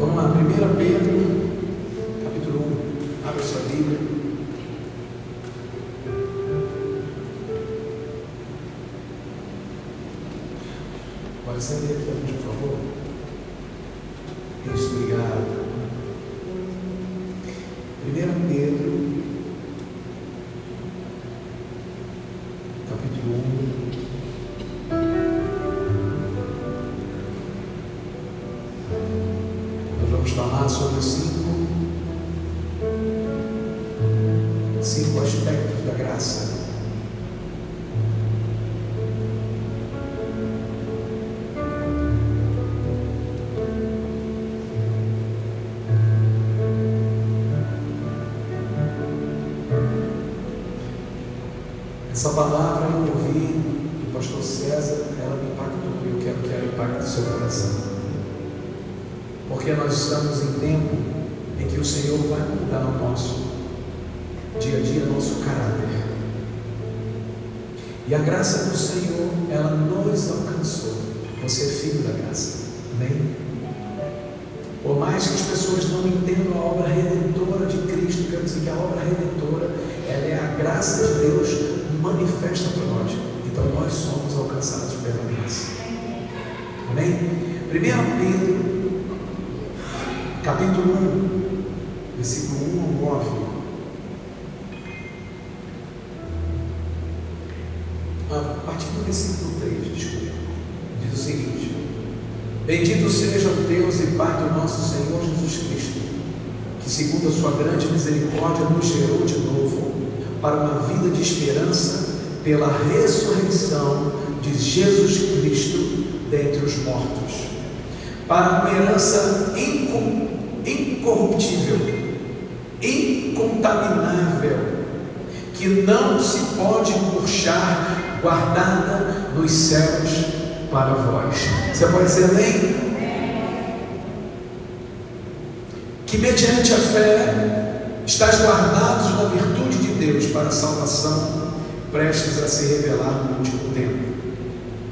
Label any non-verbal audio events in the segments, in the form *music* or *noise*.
Vamos lá, 1 Pedro, capítulo 1. Abra sua Bíblia. Pode acender aqui por favor. Essa palavra eu ouvi do pastor César, ela me impactou e eu quero que ela impacte o seu coração. Porque nós estamos em tempo em que o Senhor vai mudar o nosso dia a dia, nosso caráter. E a graça do Senhor, ela nos alcançou. Você é filho da graça. Amém? Por mais que as pessoas não entendam a obra redentora de Cristo, quero dizer que a obra redentora, ela é a graça de Deus manifesta para nós. Então nós somos alcançados pela graça. Amém? 1 Pedro, capítulo 1, versículo 1 ao 9. A partir do versículo 3, desculpa, diz o seguinte: Bendito seja o Deus e Pai do nosso Senhor Jesus Cristo, que, segundo a sua grande misericórdia, nos gerou de novo para uma vida de esperança pela ressurreição de Jesus Cristo dentre os mortos, para uma herança incorruptível, incontaminável, que não se pode murchar, guardada nos céus para vós. Você pode dizer amém? Que mediante a fé estás guardados na virtude de Deus para a salvação, prestes a se revelar no último tempo,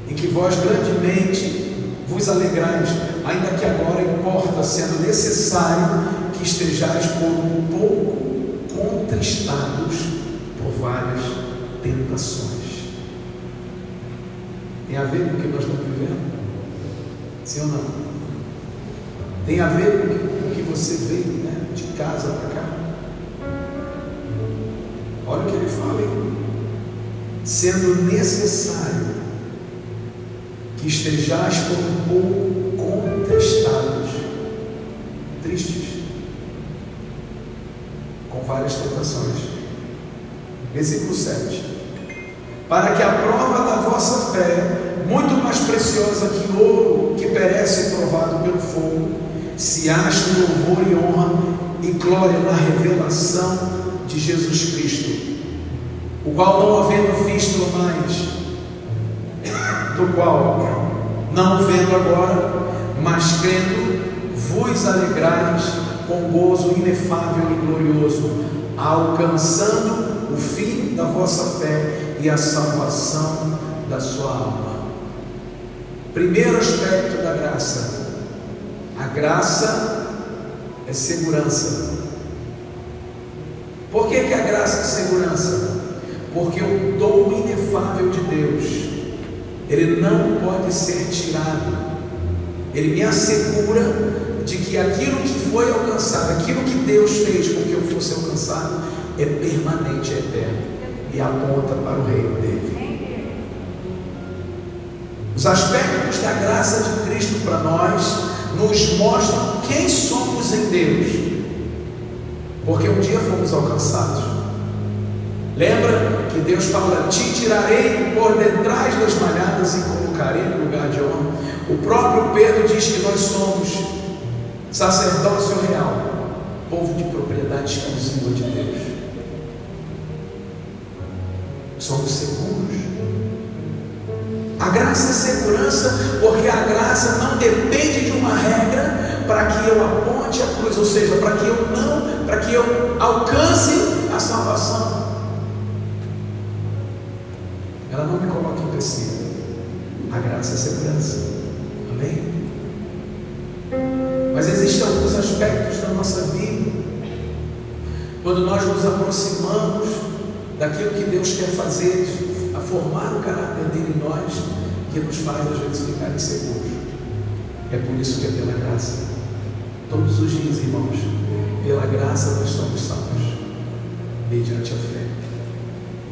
em que vós grandemente vos alegrais, ainda que agora importa, sendo necessário que estejais por um pouco contristados por várias tentações. Tem a ver com o que nós estamos vivendo? Sim ou não? Tem a ver com o que você veio né, de casa para cá? Olha o que ele fala, hein? sendo necessário que estejais por um pouco contestados, tristes, com várias tentações. Versículo 7. Para que a prova da vossa fé, muito mais preciosa que ouro que perece provado pelo fogo, se ache louvor e honra e glória na revelação de Jesus Cristo, o qual não havendo visto mais, do qual não vendo agora, mas crendo, vos alegrais com gozo inefável e glorioso, alcançando o fim da vossa fé e a salvação da sua alma. Primeiro aspecto da graça. A graça é segurança. Por que, que a graça é segurança? Porque o dom inefável de Deus, ele não pode ser tirado. Ele me assegura de que aquilo que foi alcançado, aquilo que Deus fez com que eu fosse alcançado, é permanente, é eterno e aponta para o reino dele. Os aspectos da graça de Cristo para nós nos mostram quem somos em Deus, porque um dia fomos alcançados. Lembra que Deus fala: Te tirarei por detrás das malhadas e colocarei no lugar de honra. O próprio Pedro diz que nós somos sacerdócio real, povo de propriedade exclusiva de Deus. Somos seguros. A graça é segurança, porque a graça não depende de uma regra para que eu aponte a cruz, ou seja, para que eu não, para que eu alcance a salvação. Ela não me coloca em empecilho. A graça é segurança. Amém? Mas existem alguns aspectos da nossa vida, quando nós nos aproximamos daquilo que Deus quer fazer, a formar o caráter dele em nós, que nos faz às vezes ficar inseguros. É por isso que é pela graça. Todos os dias, irmãos, pela graça nós somos salvos, mediante a fé.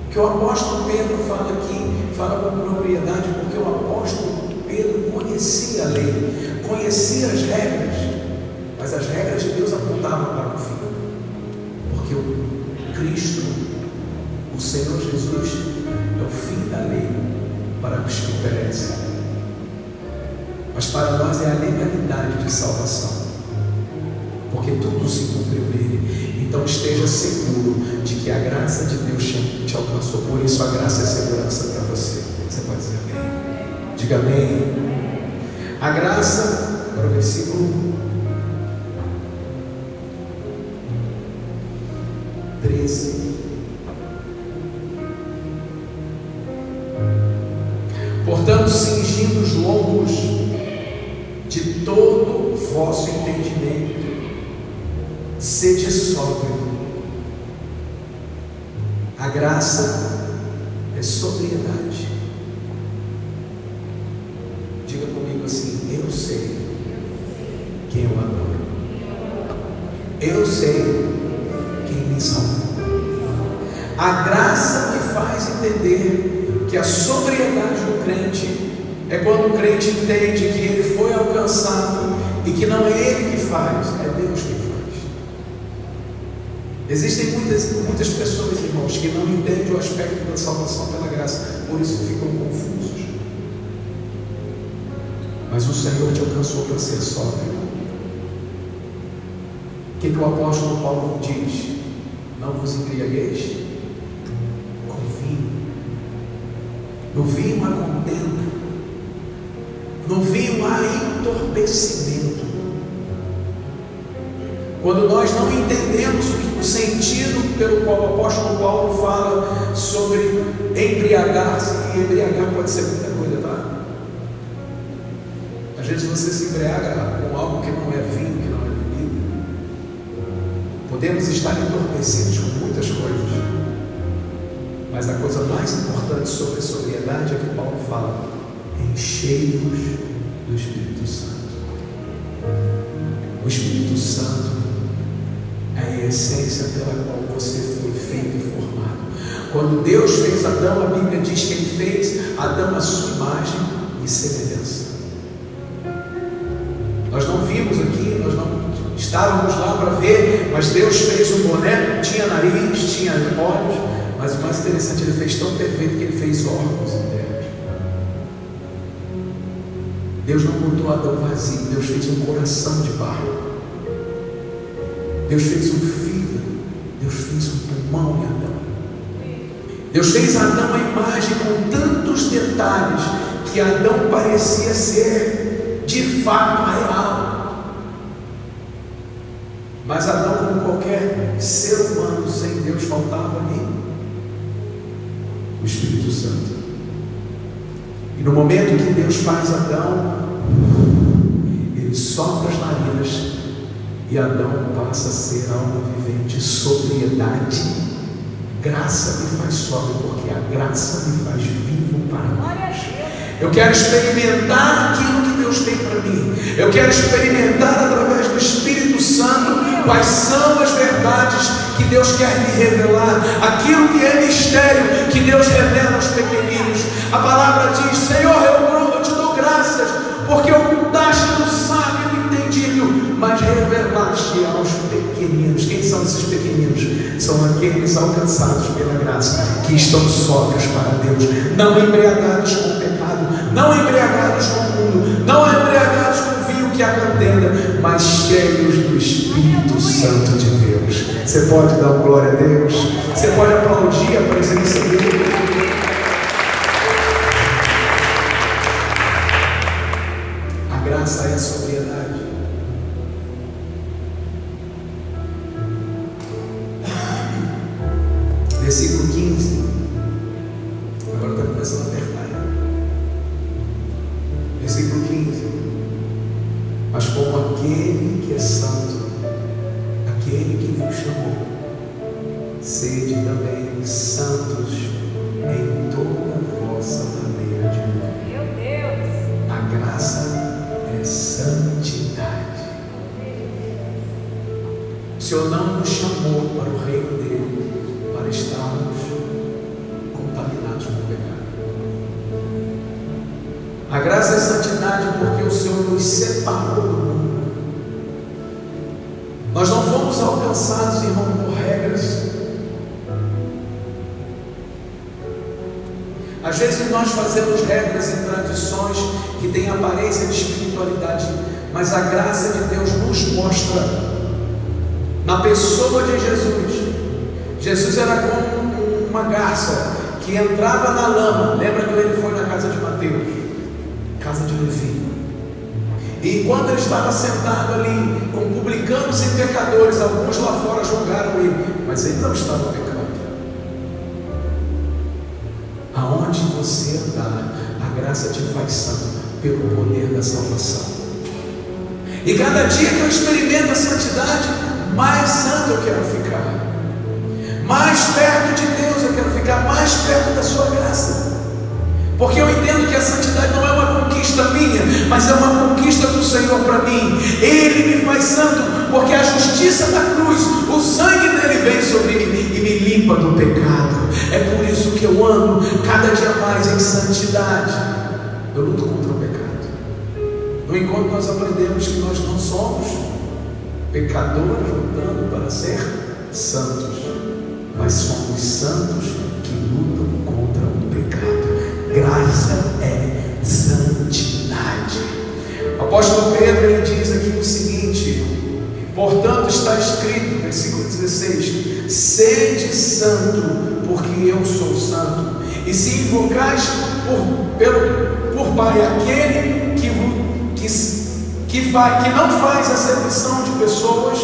Que o apóstolo Pedro fala aqui, fala com propriedade, porque o apóstolo Pedro conhecia a lei, conhecia as regras, mas as regras de Deus apontavam para o fim. Porque o Cristo, o Senhor Jesus, é o fim da lei para os que perecem. Mas para nós é a legalidade de salvação. Porque tudo se cumpriu nele. Então esteja seguro de que a graça de Deus te alcançou. Por isso a graça é segurança para você. Você pode dizer amém. Diga amém. A graça, para o versículo 13. Portanto, cingindo os lombos de todo o vosso entendimento, sede sóbrio. A graça é sobriedade. Diga comigo assim: Eu sei quem eu adoro. Eu sei quem me salvou. A graça me faz entender que a sobriedade do crente é quando o crente entende que ele foi alcançado e que não é ele que faz, é Deus que faz. Existem muitas, muitas pessoas, irmãos, que não entendem o aspecto da salvação pela graça, por isso ficam confusos. Mas o Senhor te alcançou para ser sóbrio. O que, que o apóstolo Paulo diz? Não vos embriagueis com vinho. No vinho há contenda. No vinho há entorpecimento. Quando nós não entendemos o sentido pelo qual o apóstolo Paulo fala sobre embriagar-se, e embriagar pode ser muita coisa, tá? Às vezes você se embriaga com algo que não é vinho, que não é bebida. Podemos estar entorpecidos com muitas coisas. Mas a coisa mais importante sobre a sobriedade é que Paulo fala: enchei-vos do Espírito Santo. O Espírito Santo a essência pela qual você foi feito e formado. Quando Deus fez Adão, a Bíblia diz que ele fez Adão a sua imagem e semelhança. Nós não vimos aqui, nós não estávamos lá para ver, mas Deus fez um boneco, tinha nariz, tinha olhos, mas o mais interessante, ele fez tão perfeito que ele fez órgãos internos. Deus não botou Adão vazio, Deus fez um coração de barro. Deus fez um filho, Deus fez um pulmão em Adão. Deus fez Adão a imagem com tantos detalhes que Adão parecia ser de fato real. Mas Adão, como qualquer ser humano sem Deus, faltava ali o Espírito Santo. E no momento que Deus faz Adão, ele sopra as narinas e Adão passa a ser alma vivente, sobriedade. Graça me faz sóbrio, porque a graça me faz vivo para Deus. Eu quero experimentar aquilo que Deus tem para mim. Eu quero experimentar através do Espírito Santo quais são as verdades que Deus quer me revelar, aquilo que é mistério que Deus revela aos pequeninos. A palavra diz: Senhor, eu, eu te dou graças, porque ocultaste revelaste aos pequeninos. Quem são esses pequeninos? São aqueles alcançados pela graça, que estão sóbrios para Deus, não embriagados com o pecado, não embriagados com o mundo, não embriagados com o vinho que a contenda, mas cheios do Espírito Santo de Deus. Você pode dar glória a Deus? Você pode aplaudir a presença dele? O Senhor não nos chamou para o reino dele para estarmos contaminados com o pecado. A graça é santidade porque o Senhor nos separou do mundo. Nós não fomos alcançados, irmão, por regras. Às vezes nós fazemos regras e tradições que têm aparência de espiritualidade, mas a graça de Deus nos mostra na pessoa de Jesus. Jesus era como uma garça que entrava na lama. Lembra quando ele foi na casa de Mateus, casa de Levi? E enquanto ele estava sentado ali, com publicanos e pecadores, alguns lá fora julgaram ele, mas ele não estava pecando. Aonde você andar, a graça te faz santo pelo poder da salvação. E cada dia que eu experimento a santidade, mais santo eu quero ficar. Mais perto de Deus eu quero ficar, mais perto da sua graça. Porque eu entendo que a santidade não é uma conquista minha, mas é uma conquista do Senhor para mim. Ele me faz santo, porque a justiça da cruz, o sangue dele vem sobre mim e me limpa do pecado. É por isso que eu ando cada dia mais em santidade. Eu luto contra o pecado. No encontro nós aprendemos que nós não somos pecadores lutando para ser santos, mas somos santos que lutam contra o pecado. Graça é santidade. O apóstolo Pedro ele diz aqui o seguinte: portanto está escrito, versículo 16: sede santo, porque eu sou santo. E se invocais por, pelo, por Pai aquele que, que que, faz, que não faz acepção de pessoas,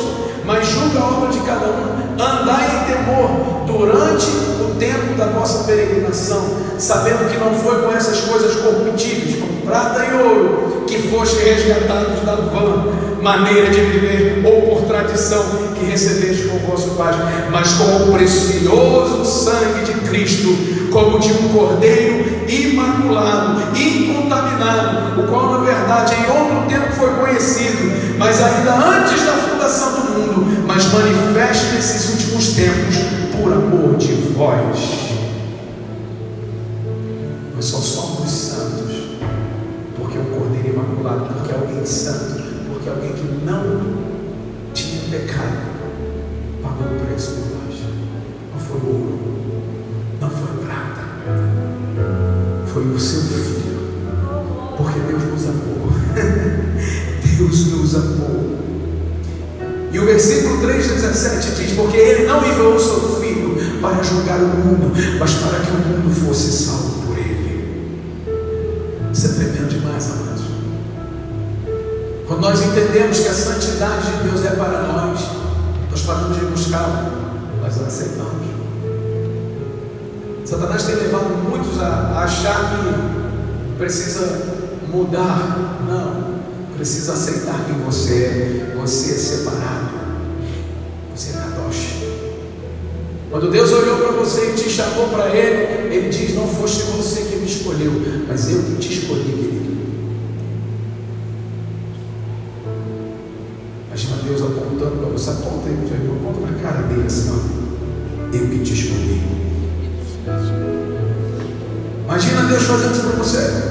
mas julga a obra de cada um. Andai em temor durante o tempo da vossa peregrinação, sabendo que não foi com essas coisas corruptíveis, como prata e ouro, que foste resgatados da vã maneira de viver, ou por tradição que recebeste com o vosso Pai, mas com o precioso sangue de Cristo, como de um cordeiro imaculado, incontaminado, o qual na verdade em outro tempo foi conhecido, mas ainda antes da fundação do mundo, mas manifesto nesses últimos tempos por amor de vós. Nós só somos santos porque é um cordeiro imaculado, porque é alguém santo, porque é alguém que não tinha pecado, pagou o preço por nós. Não foi ouro, não foi prata, foi o seu filho, porque Deus nos amou. *laughs* Deus nos amou. E o versículo 3 17 diz: Porque ele não enviou o seu filho para julgar o mundo, mas para que o mundo fosse salvo por ele. Isso é tremendo demais, amados. Quando nós entendemos que a santidade de Deus é para nós, nós paramos de buscar, nós aceitamos. Satanás tem levado muitos a, a achar que precisa mudar. Não. Precisa aceitar quem você é. Você é separado. Você é kadosh. Quando Deus olhou para você e te chamou para Ele, Ele diz: Não foste você que me escolheu, mas eu que te escolhi, querido. Imagina Deus apontando para você, aponta aí, aponta na cara dele assim: ó, Eu que te escolhi. Imagina Deus fazendo isso para você.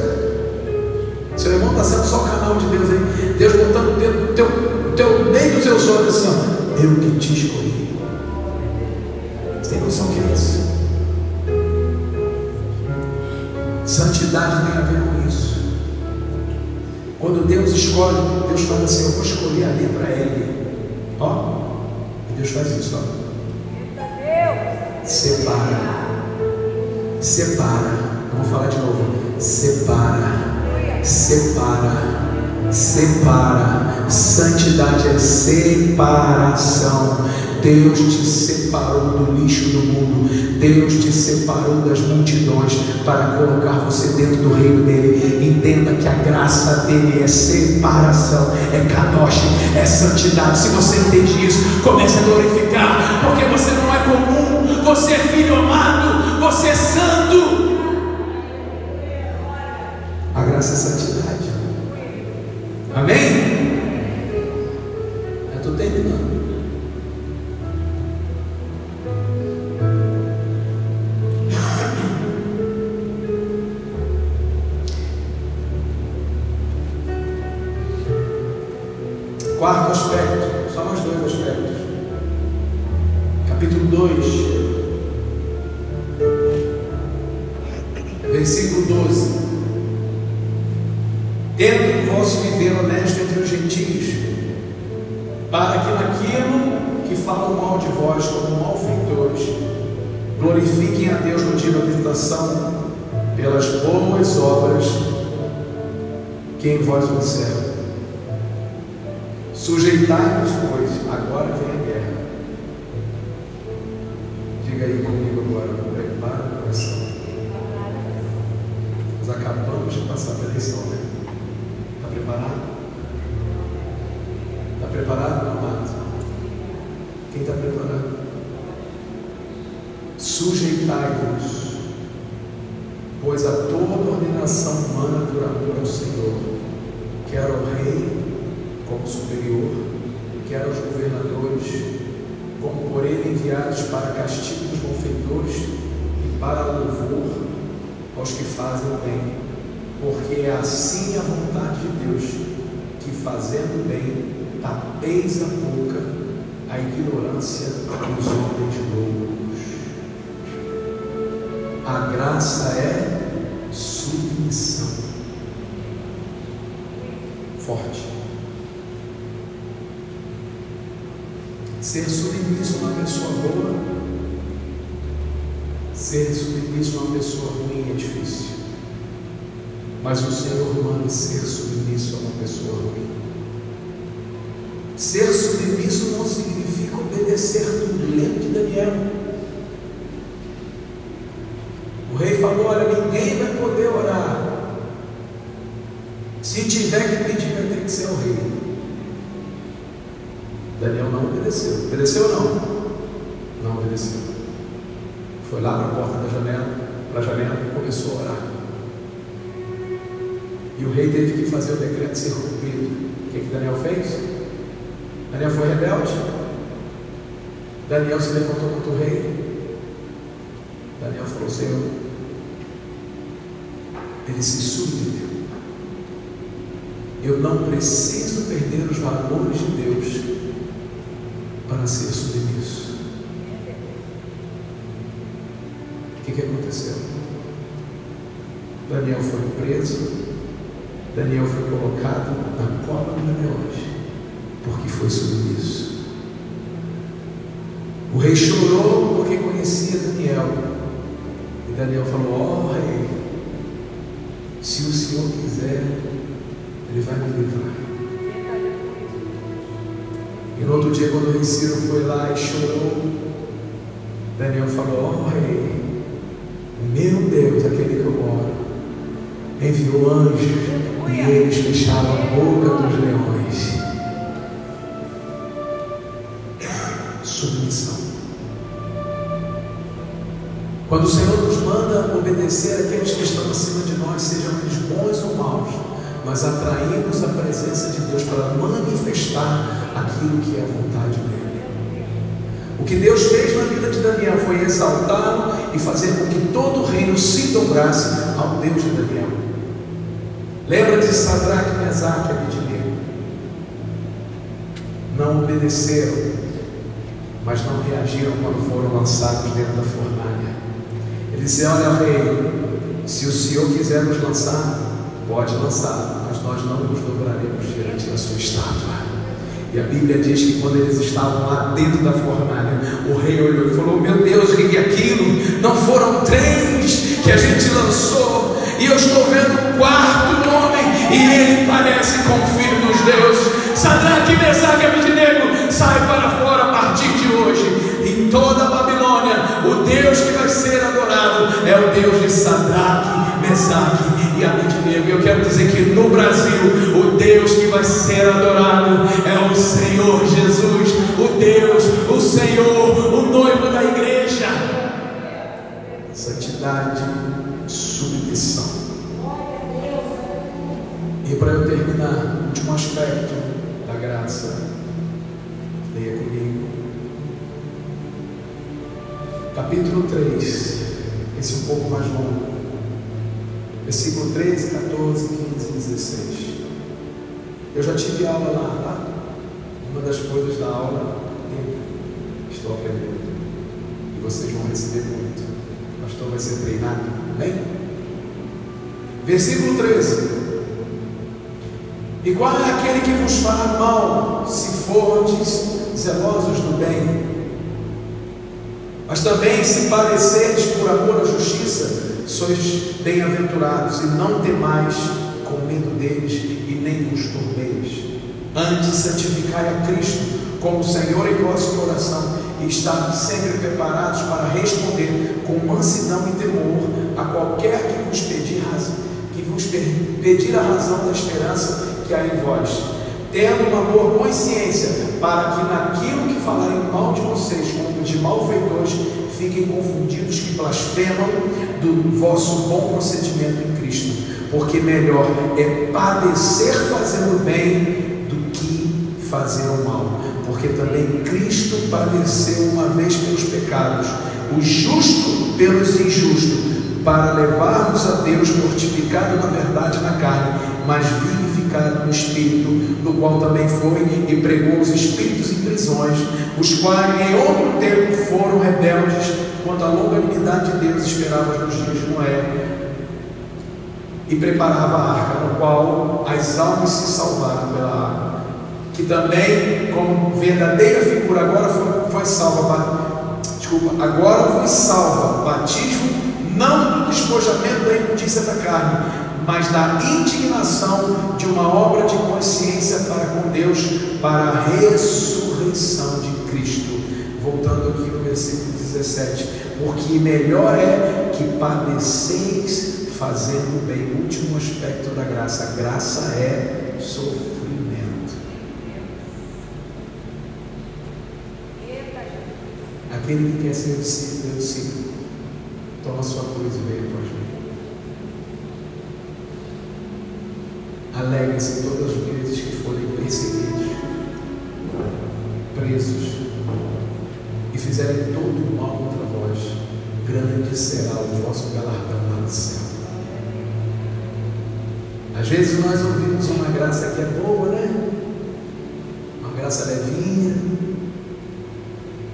Eu que te escolhi. Você tem noção que é isso? Santidade tem a ver com isso. Quando Deus escolhe, Deus fala assim, eu vou escolher ali para ele. Ó, e Deus faz isso, ó. Separa. Separa. Eu vou falar de novo. Separa separa, separa. Santidade é separação. Deus te separou do lixo do mundo. Deus te separou das multidões para colocar você dentro do reino dele. Entenda que a graça dele é separação, é kadosh, é santidade. Se você entende isso, comece a glorificar, porque você não é comum, você é filho amado, você é santo. A graça é santidade. Amém? Eu estou terminando. Quarto aspecto, só mais dois aspectos. Capítulo 2, versículo 12. Tendo vosso viver honesto entre os gentios, para que naquilo que falam mal de vós como malfeitores, glorifiquem a Deus no dia da tentação, pelas boas obras que em vós observam. Sujeitai-vos, pois, agora vem a guerra. Sujeitai-vos, pois a toda ordenação humana por amor ao Senhor, quer ao rei como superior, quer aos governadores, como por ele enviados para castigo dos malfeitores e para louvor aos que fazem o bem, porque é assim a vontade de Deus, que fazendo bem tapeis a boca a ignorância dos homens loucos. A graça é submissão. Forte. Ser submisso a uma pessoa boa, ser submisso a uma pessoa ruim é difícil. Mas o Senhor manda ser submisso a uma pessoa ruim. Ser submisso não significa obedecer tudo. Lembra de Daniel? O rei falou: Olha, ninguém vai poder orar. Se tiver que pedir, vai ter que ser o rei. Daniel não obedeceu. Obedeceu não? Não obedeceu. Foi lá para a porta da janela, para a janela e começou a orar. E o rei teve que fazer o decreto ser cumprido. O que, que Daniel fez? Daniel foi rebelde. Daniel se levantou contra o rei. Daniel falou: Senhor, ele se submeteu. Eu não preciso perder os valores de Deus para ser submisso. O que, que aconteceu? Daniel foi preso, Daniel foi colocado na cova dos leões, porque foi submisso. O rei chorou porque conhecia Daniel. E Daniel falou: Ó oh, rei, se o Senhor quiser, Ele vai me livrar. E no outro dia, quando o Ciro foi lá e chorou, Daniel falou: Ó oh, rei, meu Deus, aquele que eu oro, enviou anjos e eles fecharam a boca dos leões. Submissão. Quando o Senhor nos manda obedecer aqueles que estão acima de nós, sejam eles bons ou maus, mas atraímos a presença de Deus para manifestar aquilo que é a vontade dele. O que Deus fez na vida de Daniel foi exaltá-lo e fazer com que todo o reino se dobrasse ao Deus de Daniel. Lembra de Sadraque, Mesaque e Abednego? Não obedeceram, mas não reagiram quando foram lançados dentro da fornalha. Ele disse: Olha, rei, se o Senhor quiser nos lançar, pode lançar, mas nós não nos dobraremos diante da sua estátua. E a Bíblia diz que quando eles estavam lá dentro da fornalha, o rei olhou e falou: Meu Deus, o que é aquilo? Não foram três que a gente lançou, e eu estou vendo o quarto homem, e ele parece com o filho dos Deus. Sadraque, Mesaque e Abednego, sai para fora a partir de hoje. Em toda a Babilônia, o Deus que vai ser adorado é o Deus de Deus que vai ser adorado é o Senhor Jesus, Eu já tive aula lá, tá? Uma das coisas da aula, estou aprendendo. E vocês vão receber muito. O pastor vai ser treinado. Bem? Versículo 13. E qual é aquele que vos fará mal, se fordes zelosos do bem? Mas também, se padecerdes por amor à justiça, sois bem-aventurados, e não temais com medo deles, e nem os turbeis. Antes, santificai a Cristo como Senhor em vosso coração, e estar sempre preparados para responder com mansidão e temor a qualquer que vos pedir, que vos pedir a razão da esperança que há em vós, tendo uma boa consciência, para que naquilo que falarem mal de vocês, como de malfeitores, fiquem confundidos que blasfemam do vosso bom procedimento em Cristo. Porque melhor é padecer fazendo bem do que fazer o mal. Porque também Cristo padeceu uma vez pelos pecados, o justo pelos injustos, para levar-vos a Deus mortificado na verdade na carne, mas vive no Espírito, no qual também foi e pregou os espíritos em prisões, os quais em outro tempo foram rebeldes quanto à longanimidade de Deus esperava nos dias de Noé, e preparava a arca, no qual as almas se salvaram pela água, que também, como verdadeira figura, agora foi, foi salva, desculpa, agora foi salva, batismo, não do despojamento da imundícia da carne, mas da indignação de uma obra de consciência para com Deus, para a ressurreição de Cristo. Voltando aqui no versículo 17: Porque melhor é que padeceis fazendo bem. O último aspecto da graça: a graça é sofrimento. Aquele que quer ser discípulo, discípulo, toma sua cruz e veio para mim. Alegrem-se todas as vezes que forem perseguidos, presos e fizerem todo o mal contra vós. Grande será o vosso galardão lá no céu. Às vezes nós ouvimos uma graça que é boa, né? Uma graça levinha.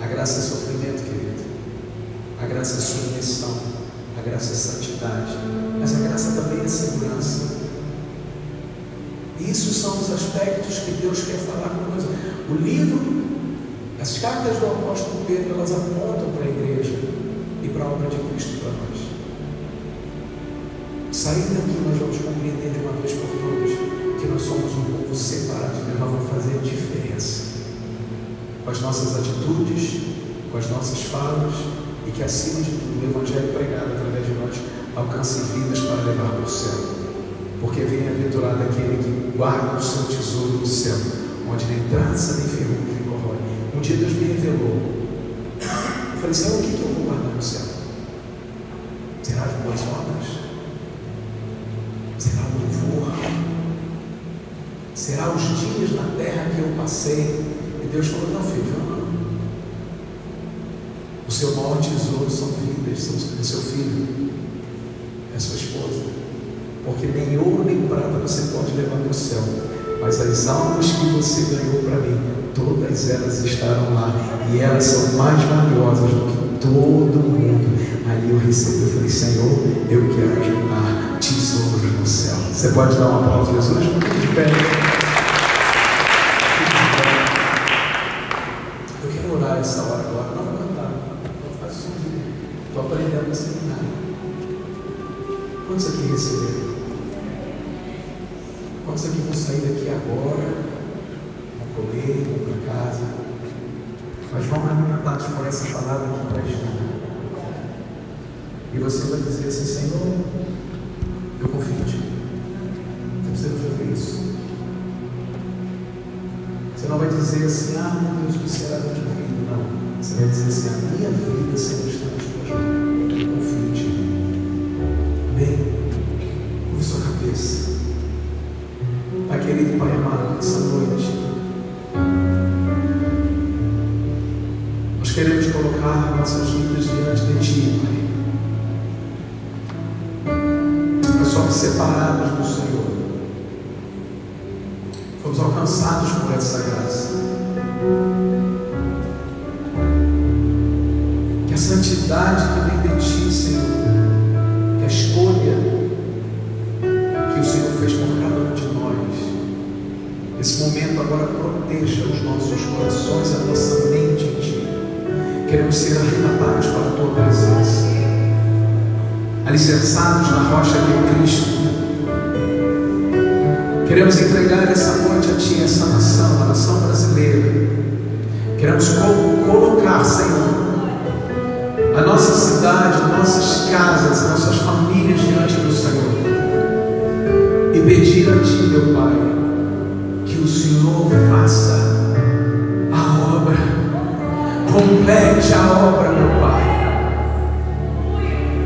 A graça é sofrimento, querido. A graça é submissão. A graça é santidade. Mas a graça também é segurança. Isso são os aspectos que Deus quer falar conosco. O livro, as cartas do apóstolo Pedro, elas apontam para a igreja e para a obra de Cristo para nós. Saindo daqui, nós vamos compreender de uma vez por todas que nós somos um povo separado de Deus, nós vamos fazer diferença com as nossas atitudes, com as nossas falas e que, acima de tudo, o Evangelho pregado através de nós alcance vidas para levar para o céu porque bem-aventurado aquele que guarda o seu tesouro no céu, onde nem traça nem ferrugem nem corrói. Um dia Deus me revelou. Eu falei, Senhor, o que, que eu vou guardar no céu? Será as boas obras? Será os dias na terra que eu passei? E Deus falou, não, filho, não. O seu maior tesouro são vidas, são, é seu filho, é sua esposa porque nem ouro nem prata você pode levar para o céu, mas as almas que você ganhou para mim, todas elas estarão lá, e elas são mais valiosas do que todo mundo. Aí eu recebi, eu falei, Senhor, eu quero céu. Você pode dar um aplauso, Jesus? Fique de pé. Eu quero orar essa hora agora, não vou cantar, vou ficar sozinho. Estou aprendendo a seminário. Quantos aqui receberam? Quantos aqui vão sair daqui agora? Vão comer, vão para casa. Mas vão alimentados por essa palavra a gente. E você vai dizer assim, Senhor, Você não vai dizer assim, ah meu Deus, que será da minha vida? Não. Você vai dizer assim, a minha vida, Senhor, está nas tuas mãos. Eu confio. Amém? Curve sua cabeça. Pai querido, Pai amado, nessa noite. Nós queremos colocar nossas vidas diante de Ti, Pai. Nós somos separados do Senhor. Fomos alcançados por essa graça. Que a santidade que vem de Ti, Senhor, que a escolha que o Senhor fez por cada um de nós, nesse momento agora proteja os nossos corações, a nossa mente em Ti. Queremos ser arrebatados para a Tua presença, alicerçados na rocha que é Cristo. Queremos entregar essa noite a Ti, essa nação, a nação brasileira. Queremos co colocar, Senhor, a nossa cidade, nossas casas, nossas famílias diante do Senhor. E pedir a Ti, meu Pai, que o Senhor faça a obra, complete a obra, meu Pai.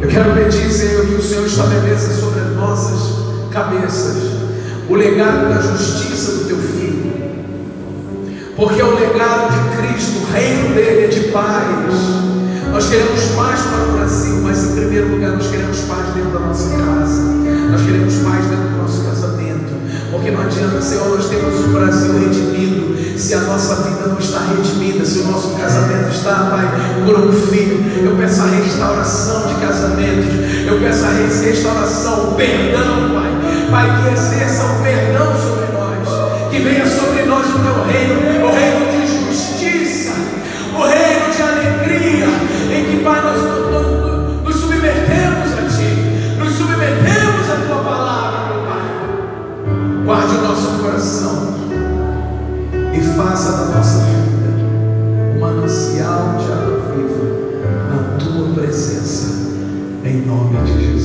Eu quero pedir, Senhor, que o Senhor estabeleça sobre as nossas cabeças o legado da justiça do Teu Filho, porque é o legado de Cristo, o reino dele é de paz. Nós queremos paz para o Brasil, mas em primeiro lugar nós queremos paz dentro da nossa casa, nós queremos paz dentro do nosso casamento, porque não adianta, Senhor, nós temos o Brasil redimido, se a nossa vida não está redimida, se o nosso casamento está, Pai, por um filho. Eu peço a restauração de casamentos, eu peço a restauração, o perdão, Pai. Pai, que exerça o perdão sobre nós, que venha sobre nós o teu reino, o reino de justiça, o reino de alegria, em que, Pai, nós nos submetemos a Ti, nos submetemos à Tua palavra, meu Pai. Guarde o nosso coração e faça da nossa vida um manancial de água viva na Tua presença, em nome de Jesus.